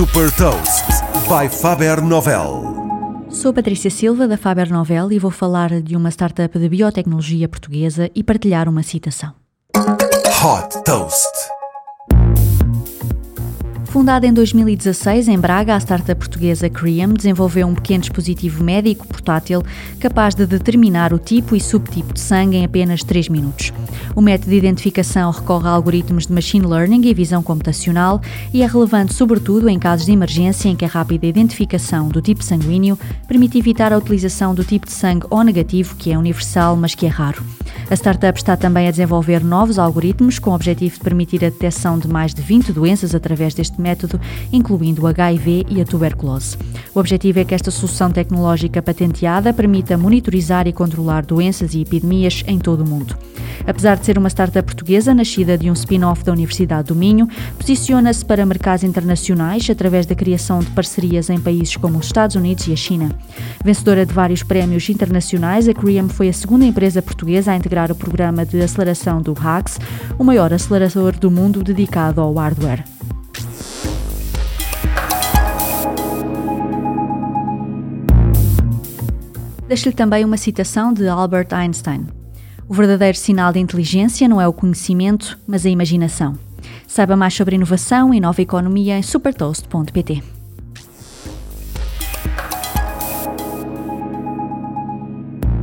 Super Toast by Faber Novel. Sou Patrícia Silva da Faber Novel e vou falar de uma startup de biotecnologia portuguesa e partilhar uma citação. Hot Toast. Fundada em 2016 em Braga, a startup portuguesa Cream desenvolveu um pequeno dispositivo médico portátil capaz de determinar o tipo e subtipo de sangue em apenas 3 minutos. O método de identificação recorre a algoritmos de machine learning e visão computacional e é relevante sobretudo em casos de emergência em que a rápida identificação do tipo sanguíneo permite evitar a utilização do tipo de sangue O negativo, que é universal, mas que é raro. A startup está também a desenvolver novos algoritmos com o objetivo de permitir a detecção de mais de 20 doenças através deste método, incluindo o HIV e a tuberculose. O objetivo é que esta solução tecnológica patenteada permita monitorizar e controlar doenças e epidemias em todo o mundo. Apesar de ser uma startup portuguesa, nascida de um spin-off da Universidade do Minho, posiciona-se para mercados internacionais através da criação de parcerias em países como os Estados Unidos e a China. Vencedora de vários prémios internacionais, a Cream foi a segunda empresa portuguesa a integrar o programa de aceleração do HAX, o maior acelerador do mundo dedicado ao hardware. Deixo-lhe também uma citação de Albert Einstein. O verdadeiro sinal de inteligência não é o conhecimento, mas a imaginação. Saiba mais sobre inovação e nova economia em supertoast.pt.